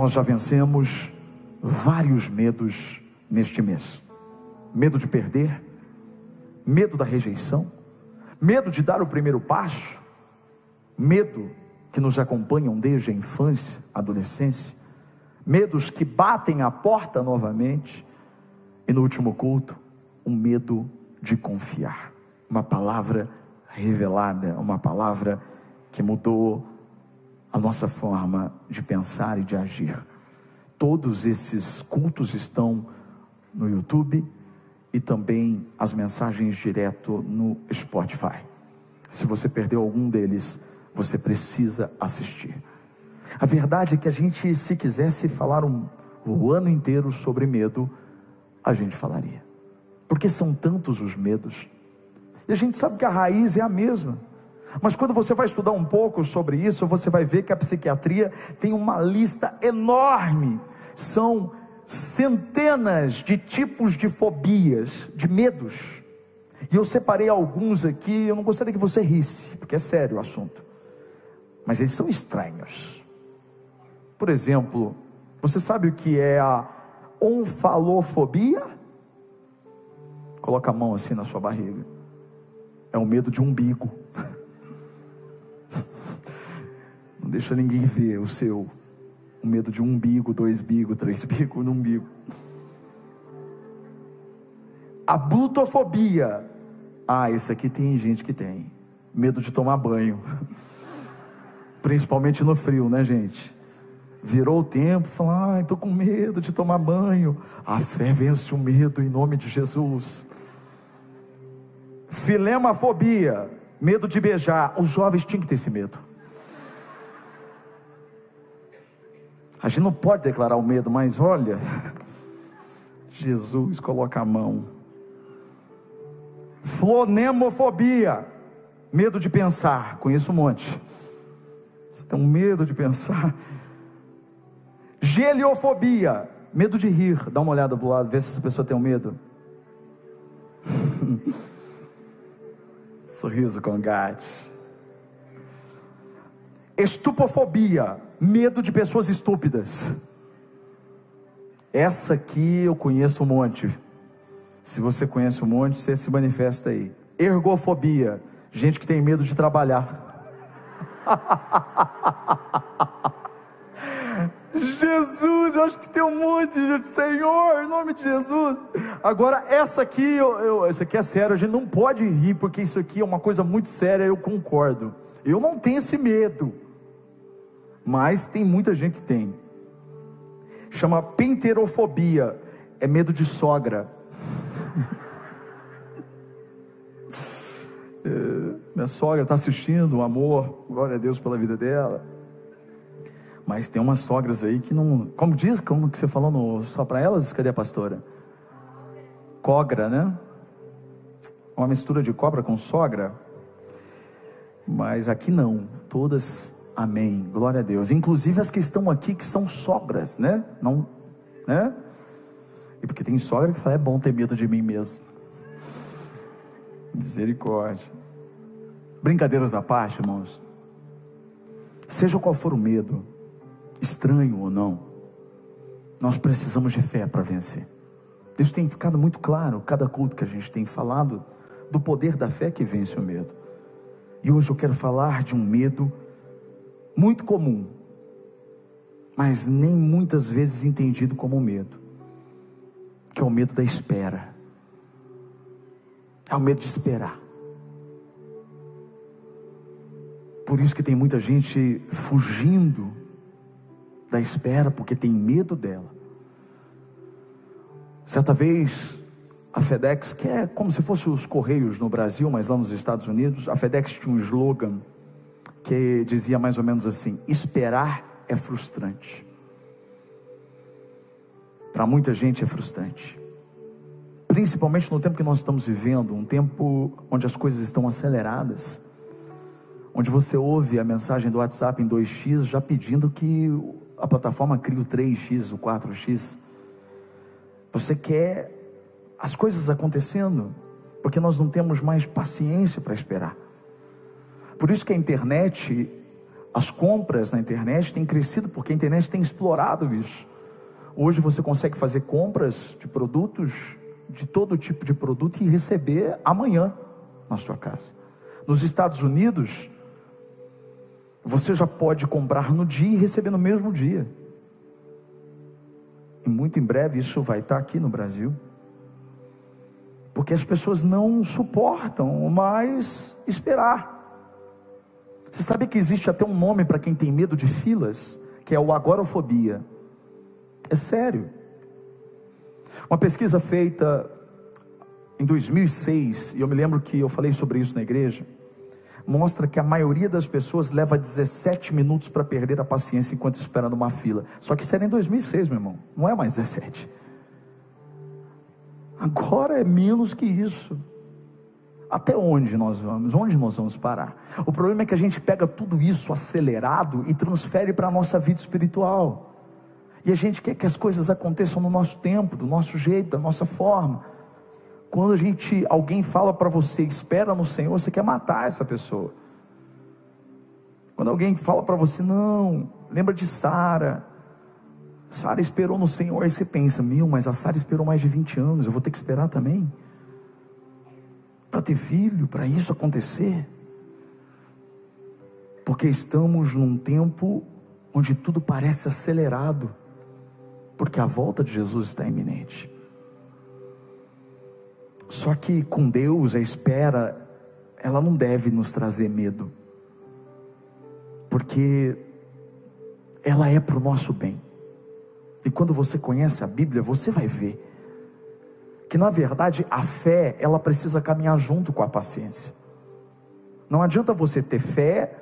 nós já vencemos vários medos neste mês: medo de perder, medo da rejeição, medo de dar o primeiro passo, medo que nos acompanham desde a infância, adolescência, medos que batem a porta novamente, e no último culto, um medo de confiar. Uma palavra revelada, uma palavra que mudou a nossa forma de pensar e de agir. Todos esses cultos estão no YouTube e também as mensagens direto no Spotify. Se você perdeu algum deles, você precisa assistir. A verdade é que a gente, se quisesse falar um, o ano inteiro sobre medo, a gente falaria. Porque são tantos os medos. E a gente sabe que a raiz é a mesma. Mas quando você vai estudar um pouco sobre isso, você vai ver que a psiquiatria tem uma lista enorme. São centenas de tipos de fobias, de medos. E eu separei alguns aqui, eu não gostaria que você risse, porque é sério o assunto. Mas eles são estranhos. Por exemplo, você sabe o que é a onfalofobia? Coloca a mão assim na sua barriga. É o medo de umbigo. Deixa ninguém ver o seu. O medo de um umbigo, dois bigo, três bigo no umbigo. A blutofobia. Ah, esse aqui tem gente que tem. Medo de tomar banho. Principalmente no frio, né, gente? Virou o tempo, falou, ai, estou com medo de tomar banho. A fé vence o medo em nome de Jesus. Filemafobia, medo de beijar. Os jovens tinham que ter esse medo. A gente não pode declarar o medo, mas olha, Jesus coloca a mão. Flonemofobia, medo de pensar. Conheço um monte. Você tem um medo de pensar. Geliofobia, medo de rir. Dá uma olhada do lado, vê se essa pessoa tem um medo. Sorriso com gato. Estupofobia, medo de pessoas estúpidas. Essa aqui eu conheço um monte. Se você conhece um monte, você se manifesta aí. Ergofobia, gente que tem medo de trabalhar. Jesus, eu acho que tem um monte, de Senhor, em nome de Jesus. Agora, essa aqui, eu, eu, essa aqui é sério, a gente não pode rir, porque isso aqui é uma coisa muito séria, eu concordo. Eu não tenho esse medo mas tem muita gente que tem. Chama penterofobia, é medo de sogra. é, minha sogra está assistindo, amor, glória a Deus pela vida dela. Mas tem umas sogras aí que não. Como diz, como que você falou no, só para elas? Cadê a pastora? Cogra, né? Uma mistura de cobra com sogra. Mas aqui não. Todas Amém. Glória a Deus. Inclusive as que estão aqui que são sogras, né? Não, né? E porque tem sogra que fala, é bom ter medo de mim mesmo. Misericórdia. Brincadeiras à parte, irmãos. Seja qual for o medo, estranho ou não, nós precisamos de fé para vencer. Isso tem ficado muito claro, cada culto que a gente tem falado do poder da fé que vence o medo. E hoje eu quero falar de um medo muito comum, mas nem muitas vezes entendido como medo, que é o medo da espera, é o medo de esperar. Por isso que tem muita gente fugindo da espera, porque tem medo dela. Certa vez, a FedEx, que é como se fosse os Correios no Brasil, mas lá nos Estados Unidos, a FedEx tinha um slogan que dizia mais ou menos assim: esperar é frustrante. Para muita gente é frustrante. Principalmente no tempo que nós estamos vivendo, um tempo onde as coisas estão aceleradas, onde você ouve a mensagem do WhatsApp em 2x já pedindo que a plataforma crie o 3x, o 4x. Você quer as coisas acontecendo, porque nós não temos mais paciência para esperar. Por isso que a internet As compras na internet têm crescido porque a internet tem explorado isso. Hoje você consegue fazer compras de produtos, de todo tipo de produto e receber amanhã na sua casa. Nos Estados Unidos, você já pode comprar no dia e receber no mesmo dia. E muito em breve isso vai estar aqui no Brasil. Porque as pessoas não suportam mais esperar. Você sabe que existe até um nome para quem tem medo de filas, que é o agorafobia. É sério. Uma pesquisa feita em 2006, e eu me lembro que eu falei sobre isso na igreja, mostra que a maioria das pessoas leva 17 minutos para perder a paciência enquanto espera numa fila. Só que isso era em 2006, meu irmão, não é mais 17. Agora é menos que isso. Até onde nós vamos? Onde nós vamos parar? O problema é que a gente pega tudo isso acelerado e transfere para a nossa vida espiritual. E a gente quer que as coisas aconteçam no nosso tempo, do nosso jeito, da nossa forma. Quando a gente, alguém fala para você, espera no Senhor, você quer matar essa pessoa. Quando alguém fala para você, não, lembra de Sara. Sara esperou no Senhor, aí você pensa, meu, mas a Sara esperou mais de 20 anos, eu vou ter que esperar também? Para ter filho, para isso acontecer. Porque estamos num tempo onde tudo parece acelerado, porque a volta de Jesus está iminente. Só que com Deus a espera, ela não deve nos trazer medo, porque ela é para o nosso bem. E quando você conhece a Bíblia, você vai ver que na verdade a fé, ela precisa caminhar junto com a paciência. Não adianta você ter fé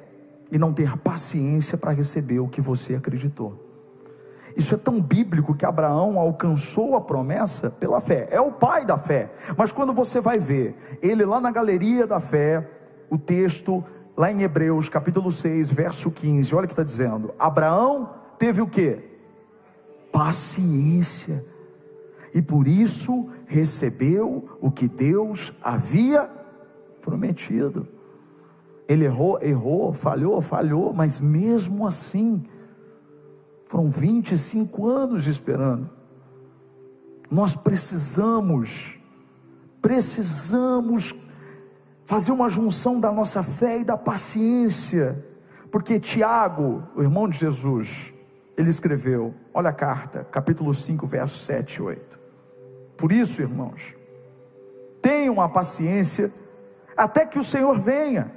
e não ter paciência para receber o que você acreditou. Isso é tão bíblico que Abraão alcançou a promessa pela fé. É o pai da fé. Mas quando você vai ver ele lá na galeria da fé, o texto lá em Hebreus, capítulo 6, verso 15, olha o que está dizendo: Abraão teve o que? Paciência e por isso recebeu o que Deus havia prometido. Ele errou, errou, falhou, falhou, mas mesmo assim, foram 25 anos esperando. Nós precisamos, precisamos fazer uma junção da nossa fé e da paciência, porque Tiago, o irmão de Jesus, ele escreveu, olha a carta, capítulo 5, verso 7 e 8. Por isso, irmãos, tenham a paciência até que o Senhor venha.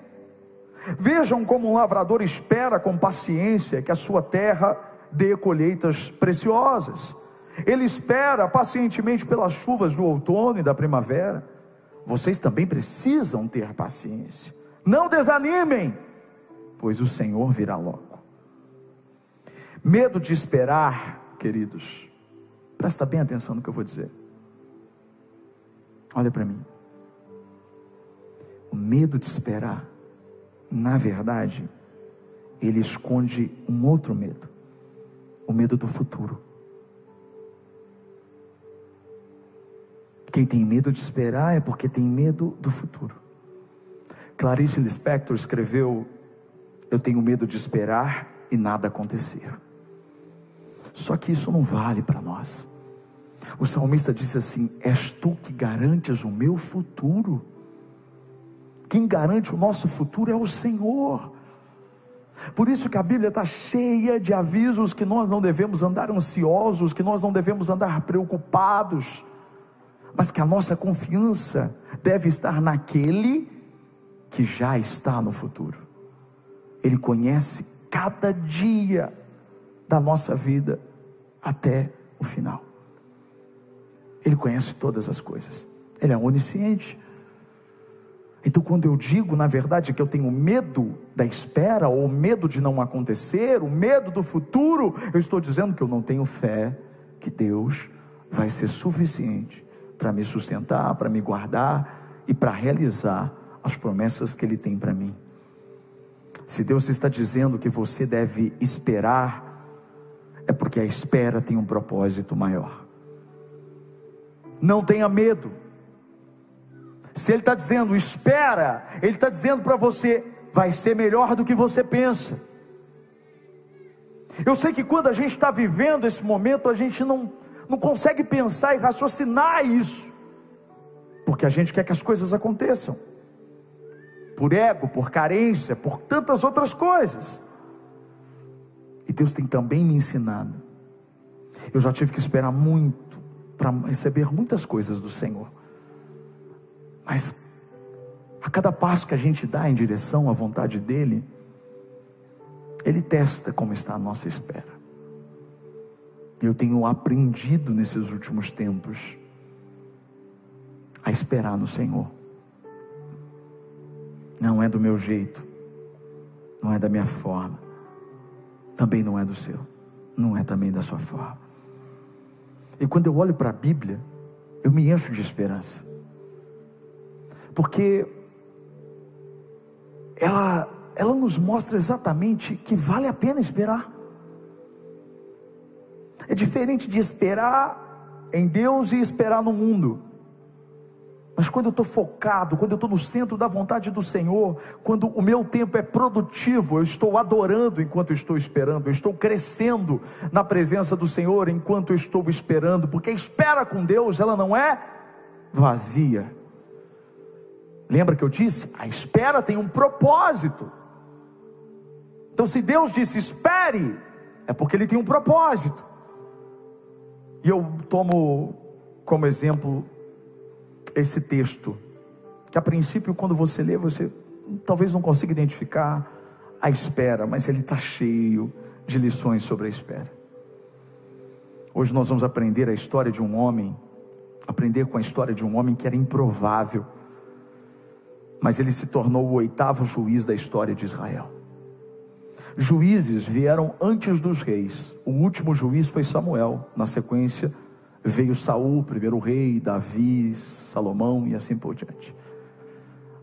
Vejam como um lavrador espera com paciência que a sua terra dê colheitas preciosas. Ele espera pacientemente pelas chuvas do outono e da primavera. Vocês também precisam ter paciência. Não desanimem, pois o Senhor virá logo. Medo de esperar, queridos, presta bem atenção no que eu vou dizer. Olha para mim. O medo de esperar, na verdade, ele esconde um outro medo: o medo do futuro. Quem tem medo de esperar é porque tem medo do futuro. Clarice Lispector escreveu: Eu tenho medo de esperar e nada acontecer. Só que isso não vale para nós. O salmista disse assim: És tu que garantes o meu futuro. Quem garante o nosso futuro é o Senhor. Por isso que a Bíblia está cheia de avisos que nós não devemos andar ansiosos, que nós não devemos andar preocupados, mas que a nossa confiança deve estar naquele que já está no futuro. Ele conhece cada dia da nossa vida até o final. Ele conhece todas as coisas. Ele é onisciente. Então, quando eu digo, na verdade, que eu tenho medo da espera, ou medo de não acontecer, o medo do futuro, eu estou dizendo que eu não tenho fé que Deus vai ser suficiente para me sustentar, para me guardar e para realizar as promessas que Ele tem para mim. Se Deus está dizendo que você deve esperar, é porque a espera tem um propósito maior não tenha medo. Se Ele está dizendo, espera, Ele está dizendo para você, vai ser melhor do que você pensa. Eu sei que quando a gente está vivendo esse momento, a gente não, não consegue pensar e raciocinar isso, porque a gente quer que as coisas aconteçam, por ego, por carência, por tantas outras coisas. E Deus tem também me ensinado. Eu já tive que esperar muito para receber muitas coisas do Senhor, mas a cada passo que a gente dá em direção à vontade dEle, Ele testa como está a nossa espera. Eu tenho aprendido nesses últimos tempos a esperar no Senhor. Não é do meu jeito, não é da minha forma, também não é do seu, não é também da sua forma. E quando eu olho para a Bíblia, eu me encho de esperança, porque ela, ela nos mostra exatamente que vale a pena esperar. É diferente de esperar em Deus e esperar no mundo. Mas quando eu estou focado, quando eu estou no centro da vontade do Senhor, quando o meu tempo é produtivo, eu estou adorando enquanto estou esperando, eu estou crescendo na presença do Senhor enquanto estou esperando, porque a espera com Deus, ela não é vazia, Lembra que eu disse? A espera tem um propósito. Então, se Deus disse espere, é porque Ele tem um propósito. E eu tomo como exemplo esse texto, que a princípio, quando você lê, você talvez não consiga identificar a espera, mas ele está cheio de lições sobre a espera. Hoje nós vamos aprender a história de um homem, aprender com a história de um homem que era improvável mas ele se tornou o oitavo juiz da história de Israel. Juízes vieram antes dos reis. O último juiz foi Samuel. Na sequência veio Saul, primeiro rei, Davi, Salomão e assim por diante.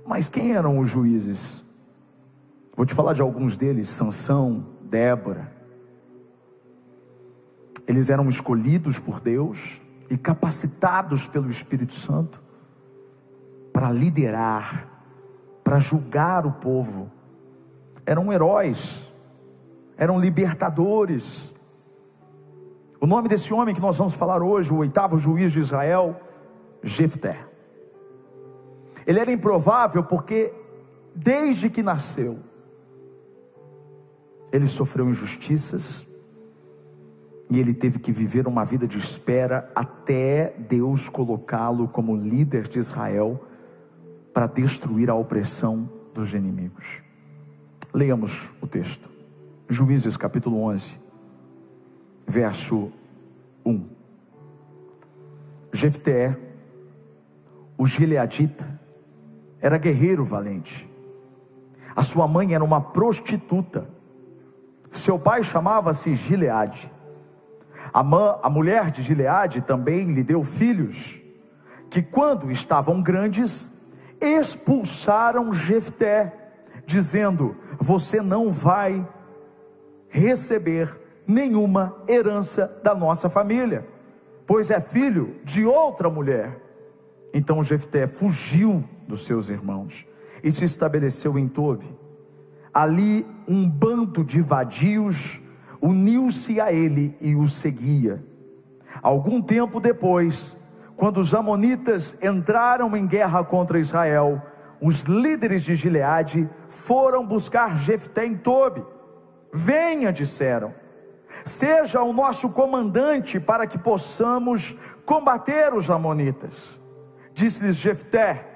Mas quem eram os juízes? Vou te falar de alguns deles: Sansão, Débora. Eles eram escolhidos por Deus e capacitados pelo Espírito Santo para liderar para julgar o povo. Eram heróis, eram libertadores. O nome desse homem que nós vamos falar hoje, o oitavo juiz de Israel, Jefté. Ele era improvável porque desde que nasceu ele sofreu injustiças e ele teve que viver uma vida de espera até Deus colocá-lo como líder de Israel para destruir a opressão dos inimigos. Leamos o texto. Juízes capítulo 11, verso 1. Jefté, o gileadita, era guerreiro valente. A sua mãe era uma prostituta. Seu pai chamava-se Gileade. A, a mulher de Gileade também lhe deu filhos, que quando estavam grandes, expulsaram Jefté, dizendo: Você não vai receber nenhuma herança da nossa família, pois é filho de outra mulher. Então Jefté fugiu dos seus irmãos e se estabeleceu em Tobi. Ali um bando de vadios uniu-se a ele e o seguia. Algum tempo depois, quando os amonitas entraram em guerra contra Israel, os líderes de Gileade foram buscar Jefté em Tobi. Venha, disseram, seja o nosso comandante para que possamos combater os amonitas. Disse-lhes Jefté: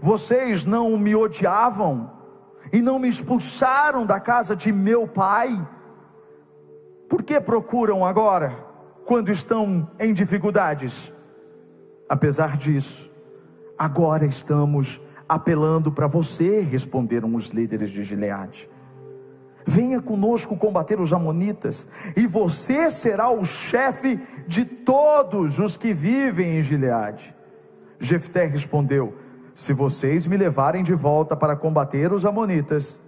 Vocês não me odiavam e não me expulsaram da casa de meu pai? Por que procuram agora, quando estão em dificuldades? Apesar disso, agora estamos apelando para você, responderam os líderes de Gileade. Venha conosco combater os Amonitas, e você será o chefe de todos os que vivem em Gileade. Jefté respondeu: Se vocês me levarem de volta para combater os Amonitas,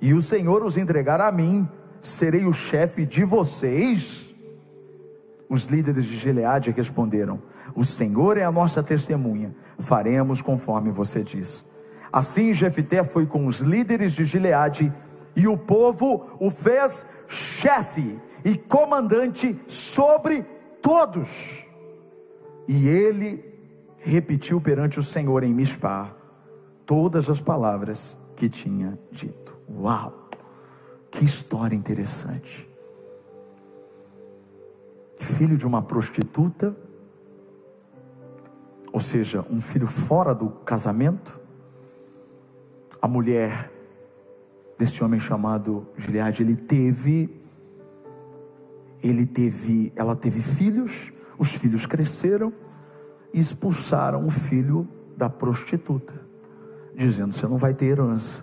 e o Senhor os entregar a mim, serei o chefe de vocês. Os líderes de Gileade responderam: o Senhor é a nossa testemunha, faremos conforme você diz. Assim Jefité foi com os líderes de Gileade e o povo o fez chefe e comandante sobre todos. E ele repetiu perante o Senhor em Mispar todas as palavras que tinha dito. Uau! Que história interessante. Filho de uma prostituta, ou seja, um filho fora do casamento, a mulher desse homem chamado Gileade, ele teve ele teve, ela teve filhos, os filhos cresceram e expulsaram o filho da prostituta, dizendo: "Você não vai ter herança".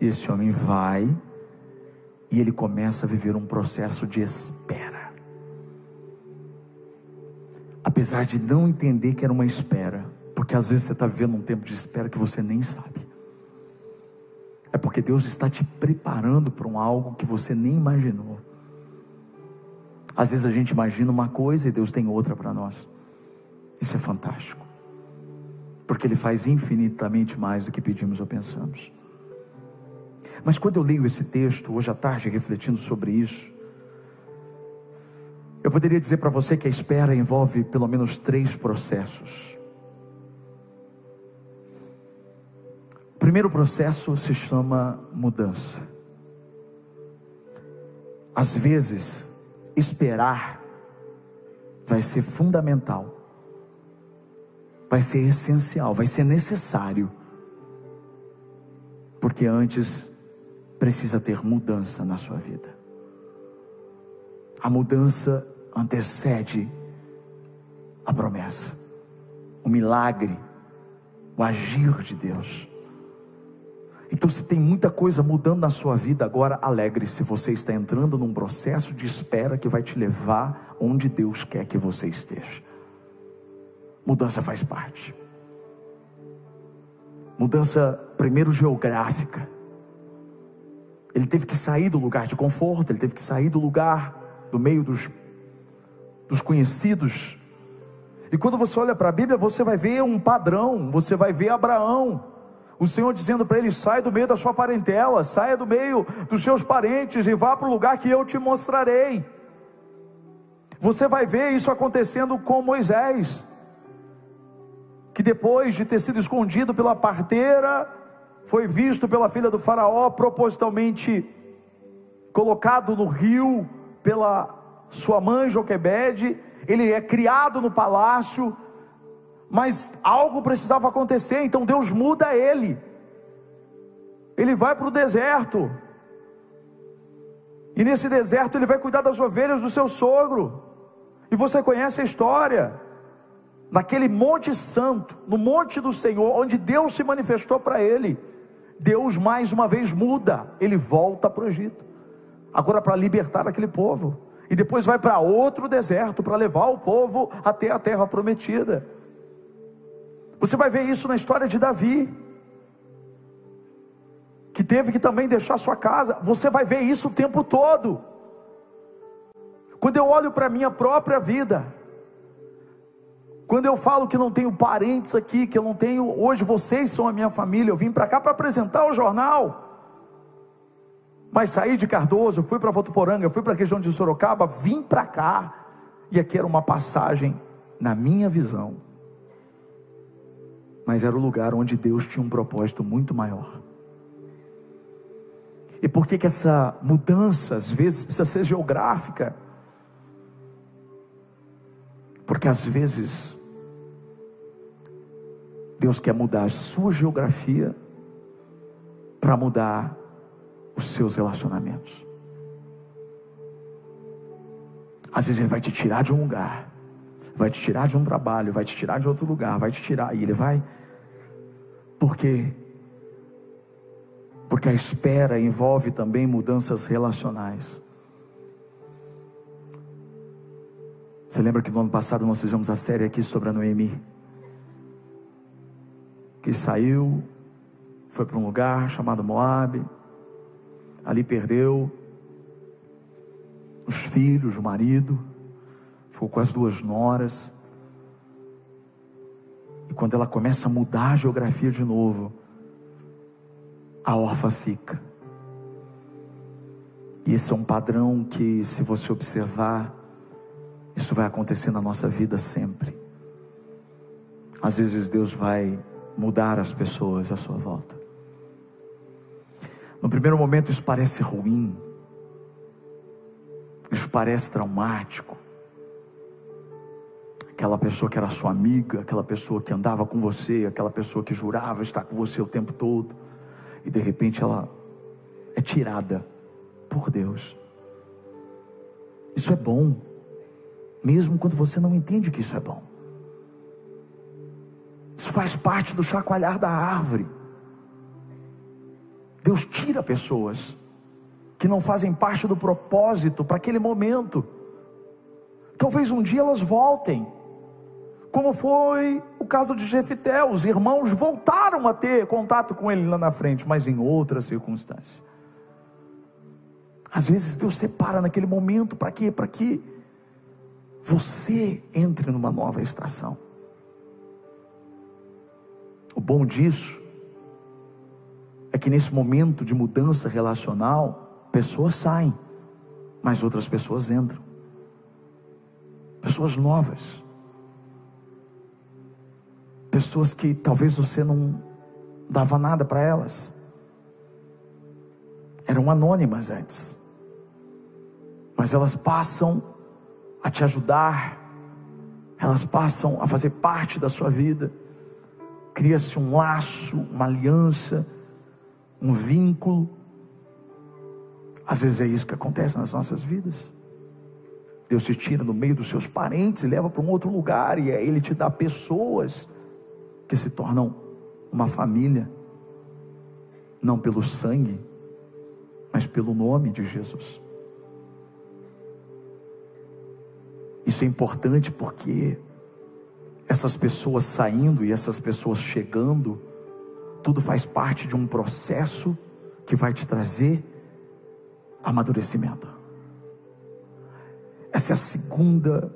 E esse homem vai e ele começa a viver um processo de espera. Apesar de não entender que era uma espera, porque às vezes você está vivendo um tempo de espera que você nem sabe. É porque Deus está te preparando para um algo que você nem imaginou. Às vezes a gente imagina uma coisa e Deus tem outra para nós. Isso é fantástico. Porque Ele faz infinitamente mais do que pedimos ou pensamos. Mas quando eu leio esse texto, hoje à tarde, refletindo sobre isso, eu poderia dizer para você que a espera envolve pelo menos três processos. Primeiro processo se chama mudança. Às vezes, esperar vai ser fundamental, vai ser essencial, vai ser necessário, porque antes precisa ter mudança na sua vida. A mudança antecede a promessa, o milagre, o agir de Deus. Então, se tem muita coisa mudando na sua vida agora, alegre-se, você está entrando num processo de espera que vai te levar onde Deus quer que você esteja. Mudança faz parte. Mudança, primeiro, geográfica. Ele teve que sair do lugar de conforto, ele teve que sair do lugar, do meio dos, dos conhecidos. E quando você olha para a Bíblia, você vai ver um padrão, você vai ver Abraão. O Senhor dizendo para ele: sai do meio da sua parentela, saia do meio dos seus parentes e vá para o lugar que eu te mostrarei. Você vai ver isso acontecendo com Moisés, que depois de ter sido escondido pela parteira, foi visto pela filha do Faraó, propositalmente colocado no rio pela sua mãe Joquebede. Ele é criado no palácio, mas algo precisava acontecer, então Deus muda ele. Ele vai para o deserto, e nesse deserto ele vai cuidar das ovelhas do seu sogro. E você conhece a história. Naquele monte santo, no monte do Senhor, onde Deus se manifestou para ele. Deus mais uma vez muda, ele volta para o Egito, agora para libertar aquele povo, e depois vai para outro deserto para levar o povo até a terra prometida. Você vai ver isso na história de Davi, que teve que também deixar sua casa. Você vai ver isso o tempo todo. Quando eu olho para a minha própria vida, quando eu falo que não tenho parentes aqui, que eu não tenho, hoje vocês são a minha família, eu vim para cá para apresentar o jornal. Mas saí de Cardoso, fui para Votuporanga, fui para a região de Sorocaba, vim para cá. E aqui era uma passagem, na minha visão. Mas era o lugar onde Deus tinha um propósito muito maior. E por que, que essa mudança, às vezes, precisa ser geográfica? Porque às vezes Deus quer mudar a sua geografia para mudar os seus relacionamentos. Às vezes Ele vai te tirar de um lugar, vai te tirar de um trabalho, vai te tirar de outro lugar, vai te tirar, e Ele vai. Por quê? Porque a espera envolve também mudanças relacionais. Você lembra que no ano passado nós fizemos a série aqui sobre a Noemi? que saiu, foi para um lugar chamado Moab, ali perdeu os filhos, o marido, ficou com as duas noras. E quando ela começa a mudar a geografia de novo, a órfã fica. E esse é um padrão que, se você observar, isso vai acontecer na nossa vida sempre. Às vezes Deus vai mudar as pessoas à sua volta. No primeiro momento isso parece ruim, isso parece traumático. Aquela pessoa que era sua amiga, aquela pessoa que andava com você, aquela pessoa que jurava estar com você o tempo todo, e de repente ela é tirada por Deus. Isso é bom, mesmo quando você não entende que isso é bom. Isso faz parte do chacoalhar da árvore. Deus tira pessoas que não fazem parte do propósito para aquele momento. Talvez um dia elas voltem. Como foi o caso de Jefité, os irmãos voltaram a ter contato com ele lá na frente, mas em outras circunstâncias. Às vezes Deus separa naquele momento para quê? Para que você entre numa nova estação. O bom disso é que nesse momento de mudança relacional, pessoas saem, mas outras pessoas entram. Pessoas novas. Pessoas que talvez você não dava nada para elas. Eram anônimas antes. Mas elas passam a te ajudar, elas passam a fazer parte da sua vida. Cria-se um laço, uma aliança um vínculo. Às vezes é isso que acontece nas nossas vidas. Deus te tira no meio dos seus parentes e leva para um outro lugar, e aí Ele te dá pessoas que se tornam uma família, não pelo sangue, mas pelo nome de Jesus. Isso é importante porque essas pessoas saindo e essas pessoas chegando, tudo faz parte de um processo que vai te trazer amadurecimento. Essa é a segunda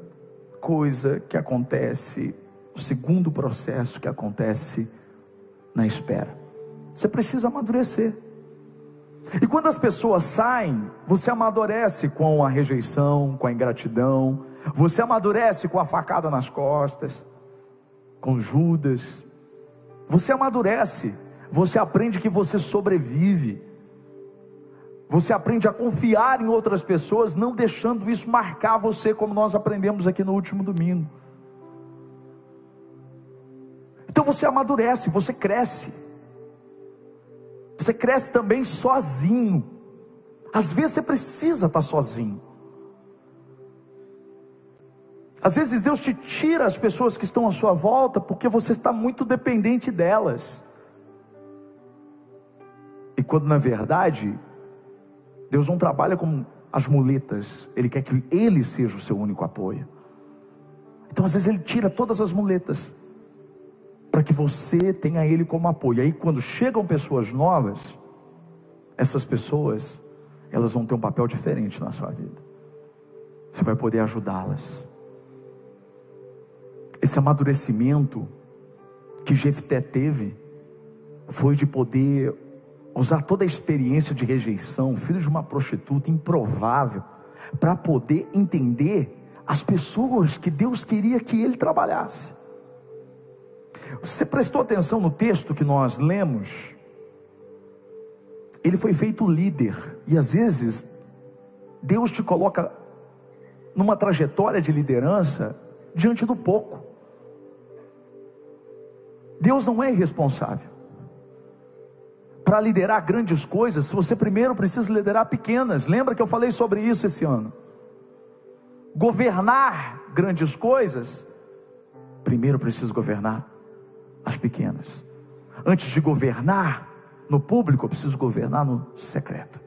coisa que acontece, o segundo processo que acontece na espera. Você precisa amadurecer. E quando as pessoas saem, você amadurece com a rejeição, com a ingratidão, você amadurece com a facada nas costas, com Judas, você amadurece, você aprende que você sobrevive, você aprende a confiar em outras pessoas, não deixando isso marcar você, como nós aprendemos aqui no último domingo. Então você amadurece, você cresce, você cresce também sozinho. Às vezes você precisa estar sozinho. Às vezes Deus te tira as pessoas que estão à sua volta porque você está muito dependente delas. E quando na verdade, Deus não trabalha com as muletas, Ele quer que Ele seja o seu único apoio. Então às vezes Ele tira todas as muletas para que você tenha Ele como apoio. Aí quando chegam pessoas novas, essas pessoas, elas vão ter um papel diferente na sua vida. Você vai poder ajudá-las esse amadurecimento que Jefté teve foi de poder usar toda a experiência de rejeição, filho de uma prostituta improvável, para poder entender as pessoas que Deus queria que ele trabalhasse. Você prestou atenção no texto que nós lemos? Ele foi feito líder, e às vezes Deus te coloca numa trajetória de liderança diante do pouco. Deus não é irresponsável. Para liderar grandes coisas, você primeiro precisa liderar pequenas. Lembra que eu falei sobre isso esse ano? Governar grandes coisas, primeiro preciso governar as pequenas. Antes de governar no público, eu preciso governar no secreto.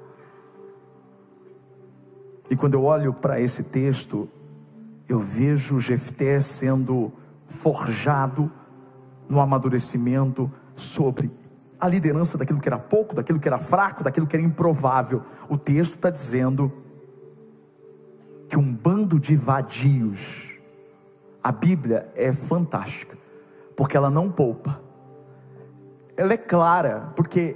E quando eu olho para esse texto, eu vejo Jefté sendo forjado no amadurecimento sobre a liderança daquilo que era pouco, daquilo que era fraco, daquilo que era improvável. O texto está dizendo que um bando de vadios, a Bíblia é fantástica, porque ela não poupa, ela é clara, porque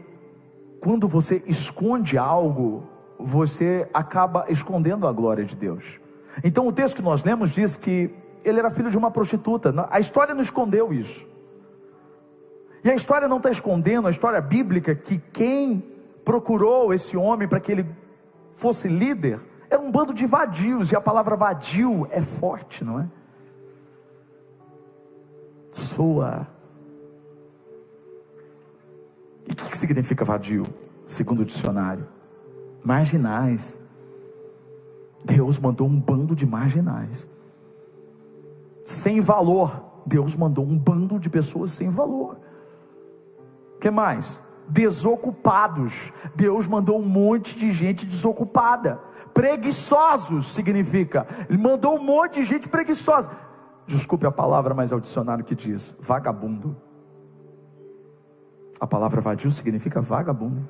quando você esconde algo, você acaba escondendo a glória de Deus. Então o texto que nós lemos diz que ele era filho de uma prostituta. A história não escondeu isso. E a história não está escondendo, a história bíblica, que quem procurou esse homem para que ele fosse líder era um bando de vadios, e a palavra vadio é forte, não é? Soa. E o que, que significa vadio, segundo o dicionário? Marginais. Deus mandou um bando de marginais, sem valor. Deus mandou um bando de pessoas sem valor. Que mais? Desocupados. Deus mandou um monte de gente desocupada. Preguiçosos significa. Ele mandou um monte de gente preguiçosa. Desculpe a palavra, mas é o dicionário que diz: vagabundo. A palavra vadio significa vagabundo.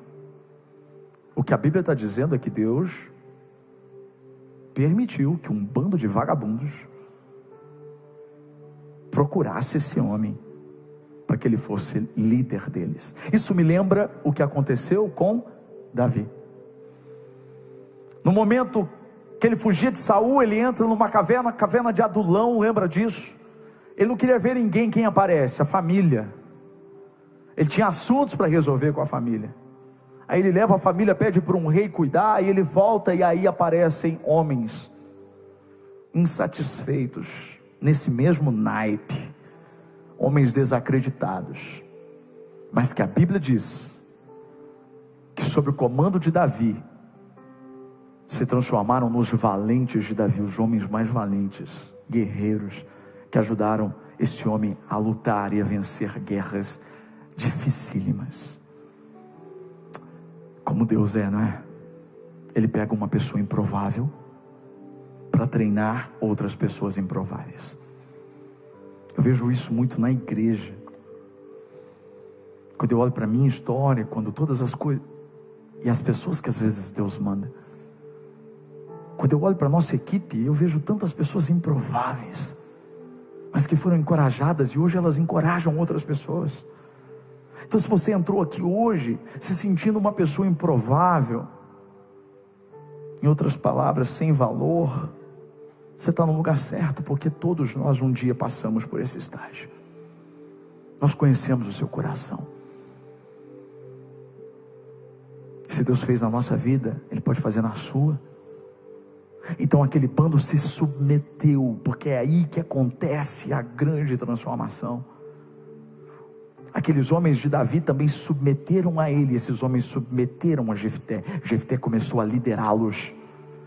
O que a Bíblia está dizendo é que Deus permitiu que um bando de vagabundos procurasse esse homem para que ele fosse líder deles. Isso me lembra o que aconteceu com Davi. No momento que ele fugia de Saul, ele entra numa caverna, caverna de Adulão, lembra disso? Ele não queria ver ninguém, quem aparece? A família. Ele tinha assuntos para resolver com a família. Aí ele leva a família, pede para um rei cuidar, e ele volta, e aí aparecem homens insatisfeitos, nesse mesmo naipe, homens desacreditados, mas que a Bíblia diz que, sob o comando de Davi, se transformaram nos valentes de Davi, os homens mais valentes, guerreiros, que ajudaram esse homem a lutar e a vencer guerras dificílimas. Como Deus é, não é? Ele pega uma pessoa improvável para treinar outras pessoas improváveis. Eu vejo isso muito na igreja. Quando eu olho para a minha história, quando todas as coisas e as pessoas que às vezes Deus manda. Quando eu olho para a nossa equipe, eu vejo tantas pessoas improváveis, mas que foram encorajadas e hoje elas encorajam outras pessoas. Então, se você entrou aqui hoje se sentindo uma pessoa improvável, em outras palavras, sem valor, você está no lugar certo, porque todos nós um dia passamos por esse estágio. Nós conhecemos o seu coração. Se Deus fez na nossa vida, Ele pode fazer na sua. Então aquele bando se submeteu, porque é aí que acontece a grande transformação. Aqueles homens de Davi também submeteram a ele, esses homens submeteram a Jefté. Jefté começou a liderá-los,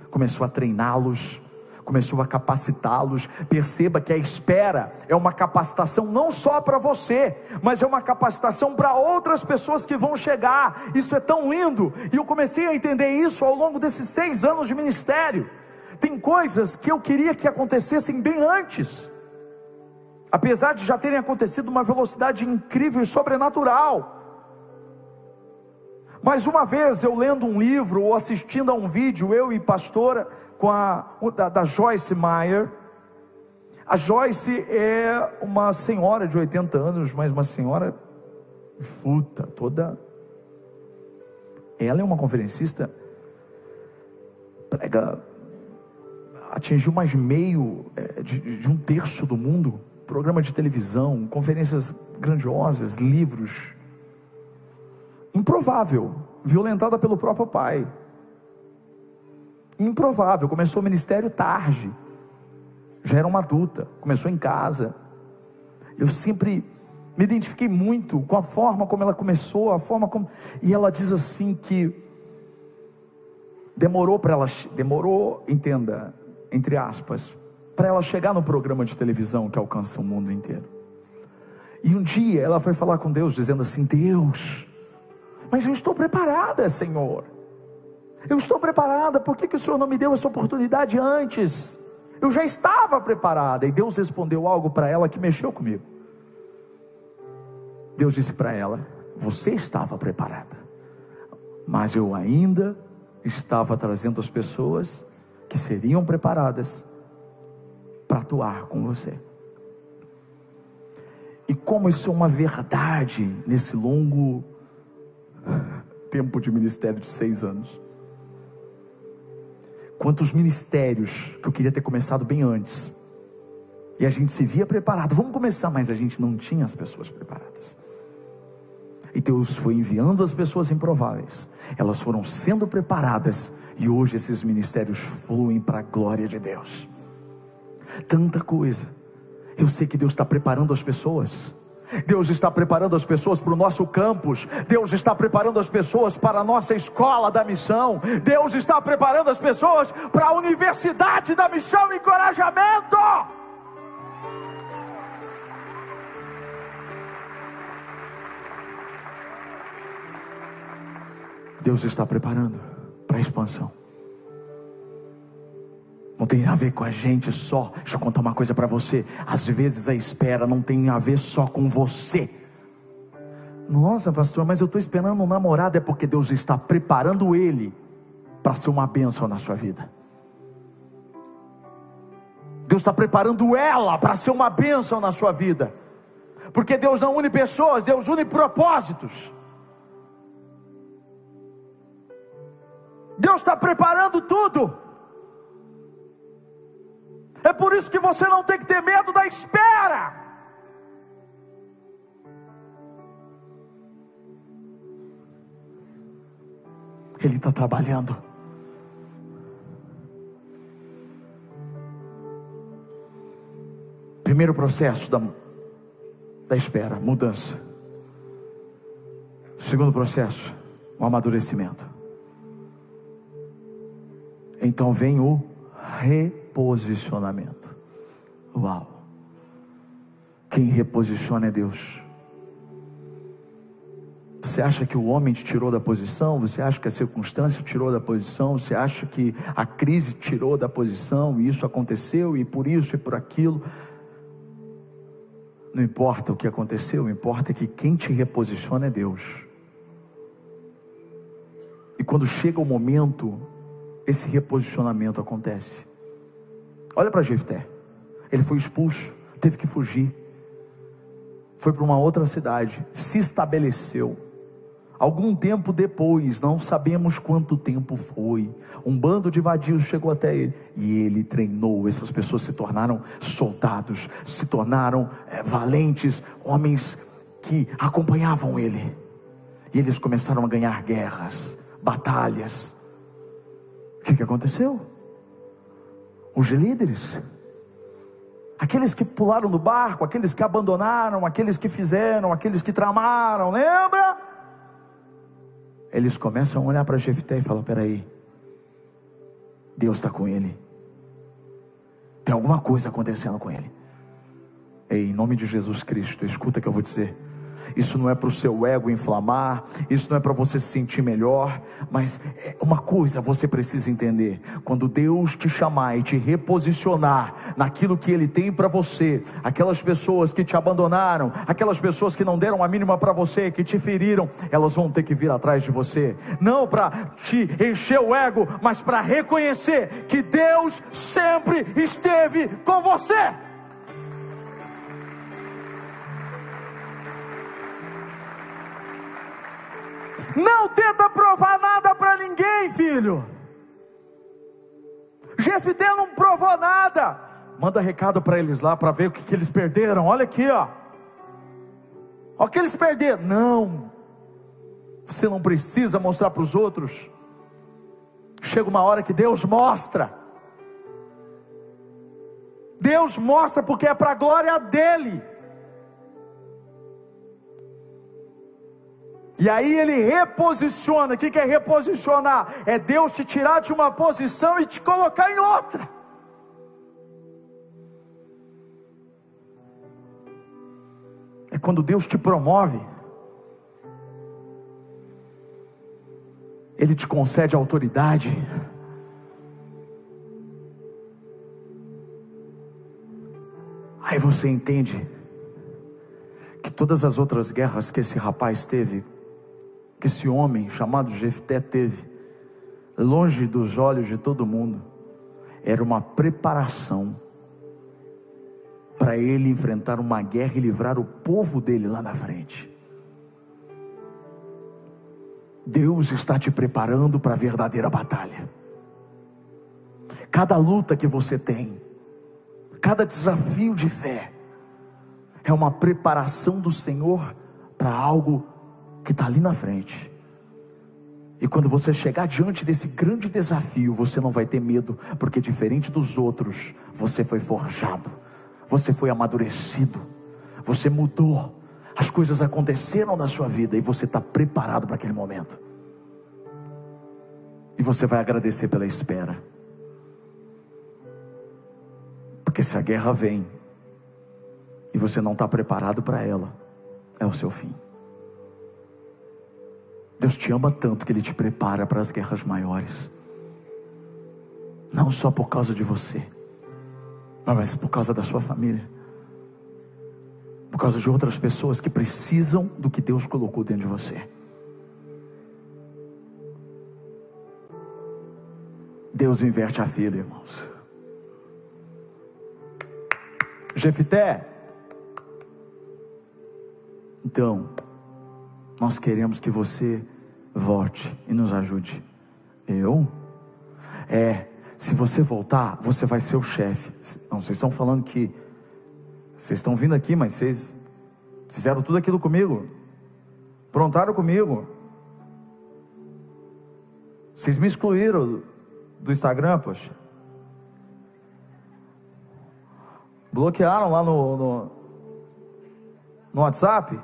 começou a treiná-los, começou a capacitá-los. Perceba que a espera é uma capacitação não só para você, mas é uma capacitação para outras pessoas que vão chegar. Isso é tão lindo, e eu comecei a entender isso ao longo desses seis anos de ministério. Tem coisas que eu queria que acontecessem bem antes apesar de já terem acontecido uma velocidade incrível e sobrenatural. Mas uma vez eu lendo um livro ou assistindo a um vídeo, eu e pastora, com a da, da Joyce Meyer. A Joyce é uma senhora de 80 anos, mas uma senhora juta, toda. Ela é uma conferencista, prega, atingiu mais meio é, de, de um terço do mundo programa de televisão, conferências grandiosas, livros. Improvável, violentada pelo próprio pai. Improvável, começou o ministério tarde, já era uma adulta, começou em casa. Eu sempre me identifiquei muito com a forma como ela começou, a forma como. E ela diz assim que demorou para ela, demorou, entenda, entre aspas, para ela chegar no programa de televisão que alcança o mundo inteiro. E um dia ela foi falar com Deus, dizendo assim: Deus, mas eu estou preparada, Senhor. Eu estou preparada, por que, que o Senhor não me deu essa oportunidade antes? Eu já estava preparada. E Deus respondeu algo para ela que mexeu comigo. Deus disse para ela: Você estava preparada, mas eu ainda estava trazendo as pessoas que seriam preparadas para atuar com você. E como isso é uma verdade nesse longo tempo de ministério de seis anos. quantos ministérios que eu queria ter começado bem antes. E a gente se via preparado, vamos começar, mas a gente não tinha as pessoas preparadas. E Deus foi enviando as pessoas improváveis, elas foram sendo preparadas, e hoje esses ministérios fluem para a glória de Deus. Tanta coisa, eu sei que Deus está preparando as pessoas. Deus está preparando as pessoas para o nosso campus, Deus está preparando as pessoas para a nossa escola da missão, Deus está preparando as pessoas para a universidade da missão e encorajamento. Deus está preparando para a expansão. Não tem a ver com a gente só. Deixa eu contar uma coisa para você. Às vezes a espera não tem a ver só com você. Nossa, pastor, mas eu estou esperando um namorado. É porque Deus está preparando ele para ser uma bênção na sua vida. Deus está preparando ela para ser uma bênção na sua vida. Porque Deus não une pessoas, Deus une propósitos. Deus está preparando tudo. É por isso que você não tem que ter medo da espera. Ele está trabalhando. Primeiro processo da, da espera, mudança. Segundo processo, o amadurecimento. Então vem o reposicionamento. Uau! Quem reposiciona é Deus. Você acha que o homem te tirou da posição? Você acha que a circunstância te tirou da posição? Você acha que a crise te tirou da posição e isso aconteceu e por isso e por aquilo? Não importa o que aconteceu, importa que quem te reposiciona é Deus. E quando chega o momento, esse reposicionamento acontece. Olha para Jefté. Ele foi expulso, teve que fugir. Foi para uma outra cidade, se estabeleceu. Algum tempo depois, não sabemos quanto tempo foi, um bando de vadios chegou até ele e ele treinou. Essas pessoas se tornaram soldados, se tornaram é, valentes, homens que acompanhavam ele. E eles começaram a ganhar guerras, batalhas. O que, que aconteceu? os líderes, aqueles que pularam do barco, aqueles que abandonaram, aqueles que fizeram, aqueles que tramaram, lembra? Eles começam a olhar para Jefté e falam: peraí, Deus está com ele, tem alguma coisa acontecendo com ele. Ei, em nome de Jesus Cristo, escuta o que eu vou dizer isso não é para o seu ego inflamar, isso não é para você se sentir melhor, mas é uma coisa você precisa entender: quando Deus te chamar e te reposicionar naquilo que Ele tem para você, aquelas pessoas que te abandonaram, aquelas pessoas que não deram a mínima para você, que te feriram, elas vão ter que vir atrás de você, não para te encher o ego, mas para reconhecer que Deus sempre esteve com você. Não tenta provar nada para ninguém, filho. Jefté não provou nada. Manda recado para eles lá para ver o que, que eles perderam. Olha aqui, ó. Olha o que eles perderam. Não. Você não precisa mostrar para os outros. Chega uma hora que Deus mostra. Deus mostra porque é para a glória dele. E aí ele reposiciona. O que é reposicionar? É Deus te tirar de uma posição e te colocar em outra. É quando Deus te promove. Ele te concede autoridade. Aí você entende que todas as outras guerras que esse rapaz teve, que esse homem chamado Jefté teve, longe dos olhos de todo mundo, era uma preparação para ele enfrentar uma guerra e livrar o povo dele lá na frente. Deus está te preparando para a verdadeira batalha. cada luta que você tem, cada desafio de fé, é uma preparação do Senhor para algo que está ali na frente. E quando você chegar diante desse grande desafio, você não vai ter medo, porque diferente dos outros, você foi forjado, você foi amadurecido, você mudou, as coisas aconteceram na sua vida e você está preparado para aquele momento. E você vai agradecer pela espera. Porque se a guerra vem e você não está preparado para ela, é o seu fim. Deus te ama tanto que Ele te prepara para as guerras maiores. Não só por causa de você, mas por causa da sua família. Por causa de outras pessoas que precisam do que Deus colocou dentro de você. Deus inverte a fila, irmãos. Jefité. Então, nós queremos que você volte e nos ajude. Eu? É, se você voltar, você vai ser o chefe. Não, vocês estão falando que vocês estão vindo aqui, mas vocês fizeram tudo aquilo comigo. Prontaram comigo. Vocês me excluíram do Instagram, poxa. Bloquearam lá no, no, no WhatsApp.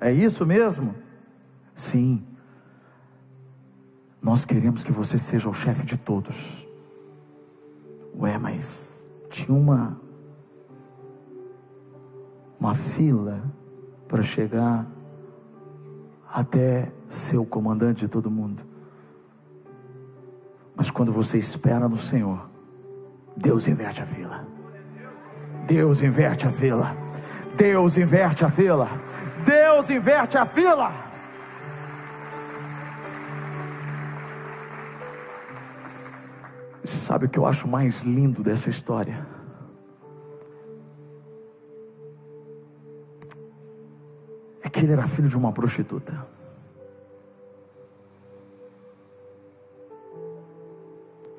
É isso mesmo? Sim. Nós queremos que você seja o chefe de todos. Ué, mas tinha uma uma fila para chegar até ser o comandante de todo mundo. Mas quando você espera no Senhor, Deus inverte a fila. Deus inverte a fila. Deus inverte a fila. Deus inverte a fila. Sabe o que eu acho mais lindo dessa história? É que ele era filho de uma prostituta.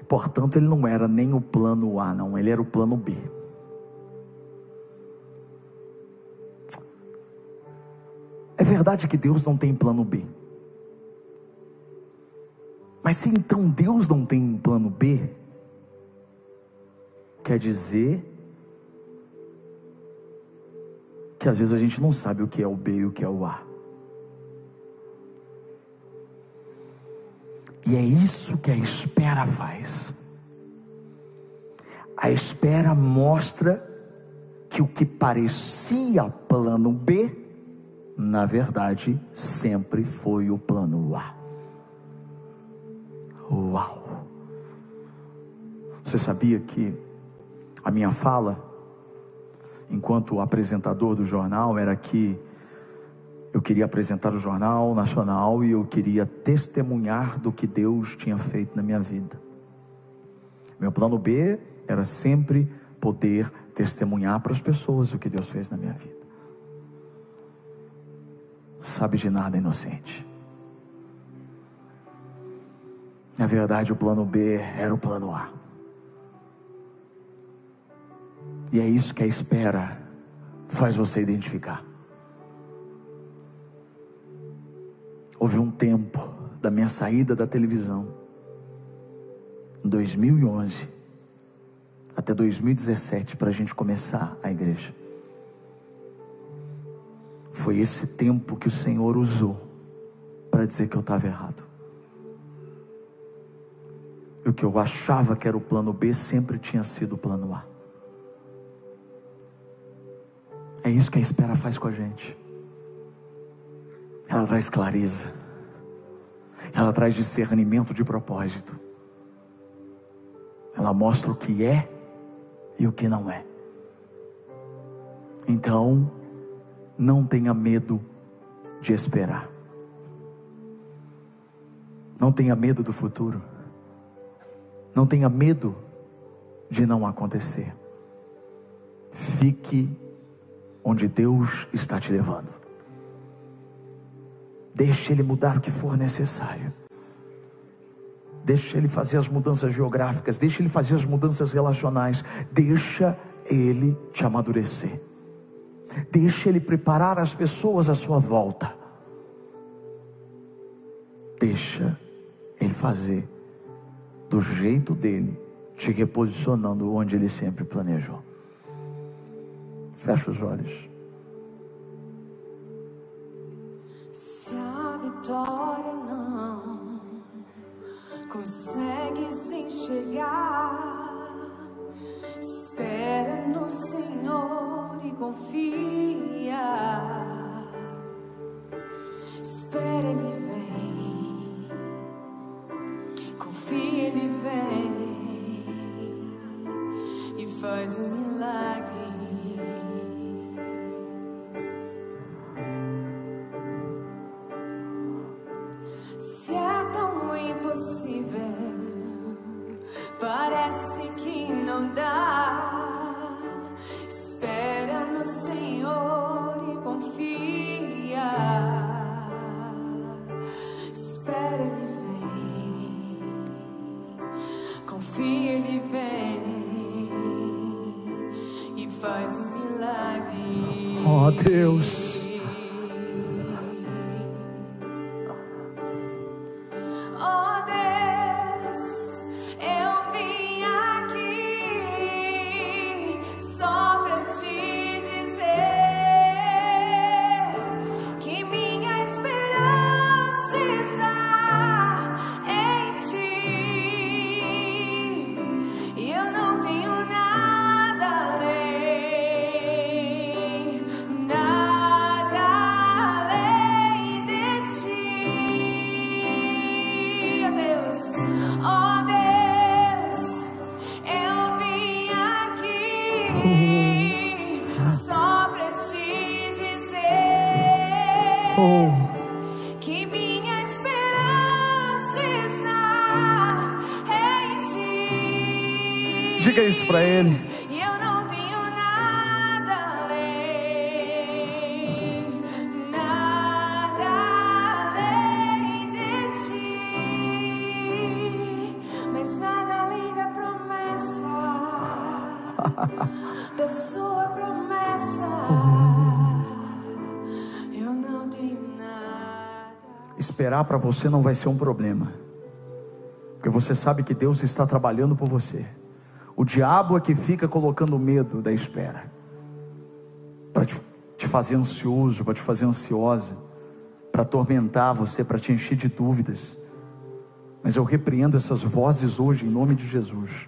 Portanto, ele não era nem o plano A, não, ele era o plano B. verdade que Deus não tem plano B. Mas se então Deus não tem plano B, quer dizer que às vezes a gente não sabe o que é o B e o que é o A. E é isso que a espera faz. A espera mostra que o que parecia plano B na verdade, sempre foi o plano A. Uau! Você sabia que a minha fala, enquanto apresentador do jornal, era que eu queria apresentar o jornal nacional e eu queria testemunhar do que Deus tinha feito na minha vida. Meu plano B era sempre poder testemunhar para as pessoas o que Deus fez na minha vida sabe de nada, inocente. Na verdade, o plano B era o plano A. E é isso que a espera faz você identificar. Houve um tempo da minha saída da televisão, em 2011, até 2017, para a gente começar a igreja. Foi esse tempo que o Senhor usou para dizer que eu estava errado. E o que eu achava que era o plano B sempre tinha sido o plano A. É isso que a espera faz com a gente. Ela traz clareza. Ela traz discernimento de propósito. Ela mostra o que é e o que não é. Então, não tenha medo de esperar. Não tenha medo do futuro. Não tenha medo de não acontecer. Fique onde Deus está te levando. Deixe Ele mudar o que for necessário. Deixa Ele fazer as mudanças geográficas, deixa Ele fazer as mudanças relacionais, deixa Ele te amadurecer, deixa Ele preparar as pessoas à sua volta, deixa Ele fazer do jeito dele, te reposicionando onde Ele sempre planejou. Fecha os olhos. Se a vitória não consegue se enxergar, espera no Senhor e confia. Espera, Ele vem. Confia, Ele vem e faz um milagre. Diga isso para Ele. E eu não tenho nada além, nada além de ti, mas nada além da promessa, da sua promessa. Eu não tenho nada. Esperar para você não vai ser um problema, porque você sabe que Deus está trabalhando por você. O diabo é que fica colocando medo da espera, para te, te fazer ansioso, para te fazer ansiosa, para atormentar você, para te encher de dúvidas. Mas eu repreendo essas vozes hoje em nome de Jesus.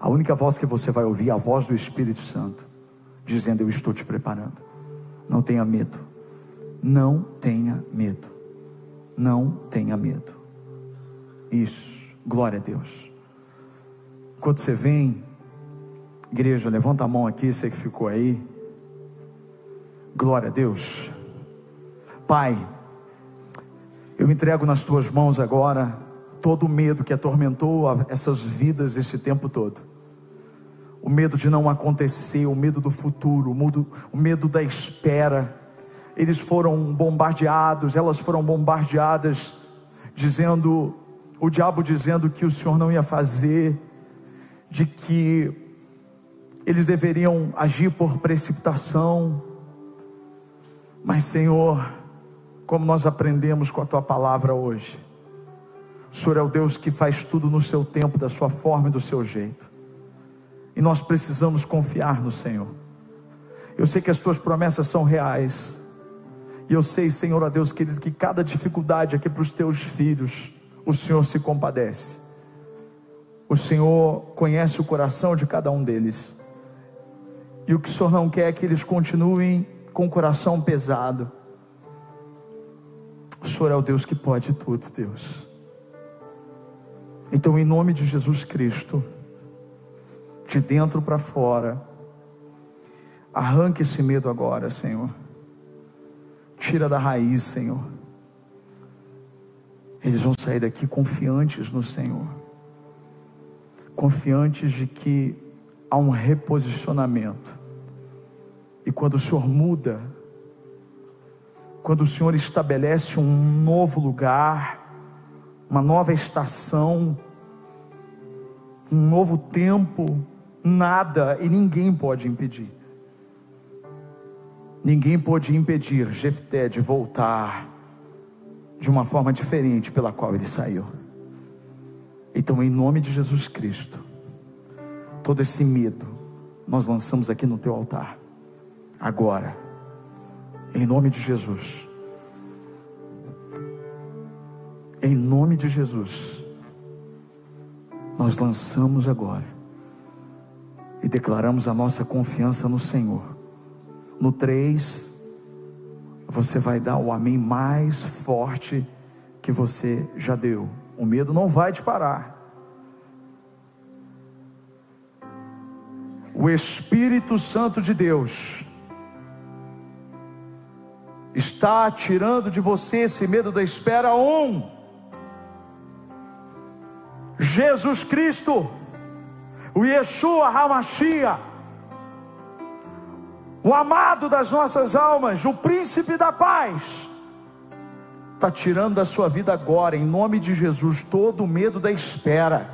A única voz que você vai ouvir é a voz do Espírito Santo, dizendo: Eu estou te preparando. Não tenha medo. Não tenha medo. Não tenha medo. Isso. Glória a Deus. Enquanto você vem, igreja, levanta a mão aqui, você que ficou aí. Glória a Deus. Pai, eu entrego nas tuas mãos agora todo o medo que atormentou essas vidas esse tempo todo. O medo de não acontecer, o medo do futuro, o medo, o medo da espera. Eles foram bombardeados, elas foram bombardeadas, dizendo, o diabo dizendo que o Senhor não ia fazer, de que eles deveriam agir por precipitação. Mas, Senhor, como nós aprendemos com a tua palavra hoje, o Senhor é o Deus que faz tudo no seu tempo, da sua forma e do seu jeito. E nós precisamos confiar no Senhor. Eu sei que as tuas promessas são reais. E eu sei, Senhor, ó Deus querido, que cada dificuldade aqui para os teus filhos, o Senhor se compadece. O Senhor conhece o coração de cada um deles. E o que o Senhor não quer é que eles continuem com o coração pesado. O Senhor é o Deus que pode tudo, Deus. Então, em nome de Jesus Cristo, de dentro para fora, arranque esse medo agora, Senhor. Tira da raiz, Senhor. Eles vão sair daqui confiantes no Senhor, confiantes de que há um reposicionamento. E quando o Senhor muda, quando o Senhor estabelece um novo lugar, uma nova estação, um novo tempo, nada e ninguém pode impedir. Ninguém pode impedir Jefté de voltar de uma forma diferente pela qual ele saiu. Então, em nome de Jesus Cristo, todo esse medo nós lançamos aqui no teu altar. Agora, em nome de Jesus. Em nome de Jesus, nós lançamos agora e declaramos a nossa confiança no Senhor no 3, você vai dar o amém mais forte que você já deu. O medo não vai te parar. O Espírito Santo de Deus está tirando de você esse medo da espera. Um, Jesus Cristo, o Yeshua Hamashia o amado das nossas almas, o príncipe da paz, está tirando da sua vida agora, em nome de Jesus, todo o medo da espera.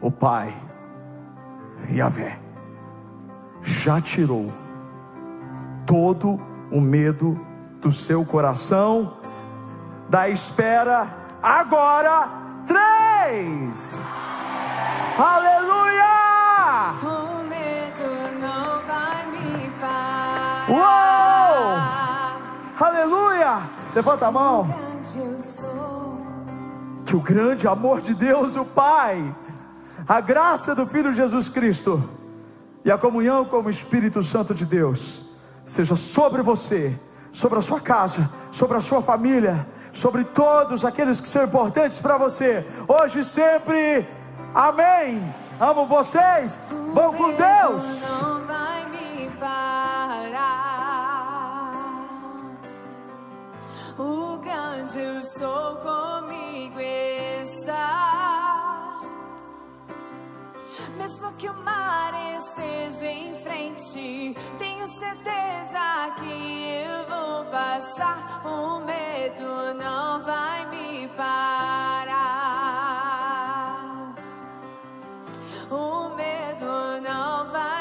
O Pai, Yahvé, já tirou todo o medo do seu coração, da espera, agora, três, aleluia! Uou! Levanta a mão. Que o grande amor de Deus, o Pai, a graça do Filho Jesus Cristo e a comunhão com o Espírito Santo de Deus seja sobre você, sobre a sua casa, sobre a sua família, sobre todos aqueles que são importantes para você, hoje e sempre. Amém. Amo vocês. Vão com Deus. Grande eu sou comigo está. Mesmo que o mar esteja em frente, tenho certeza que eu vou passar. O medo não vai me parar. O medo não vai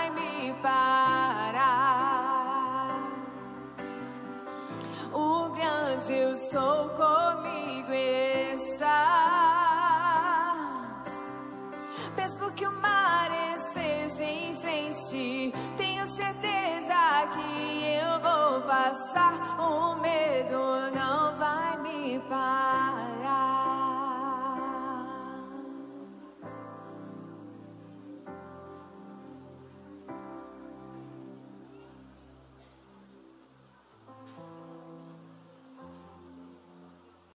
o grande eu sou comigo está. Mesmo que o mar esteja em frente, tenho certeza que eu vou passar. O medo não vai me parar.